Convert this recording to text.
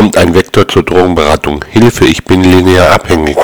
kommt ein Vektor zur Drogenberatung. Hilfe, ich bin linear abhängig.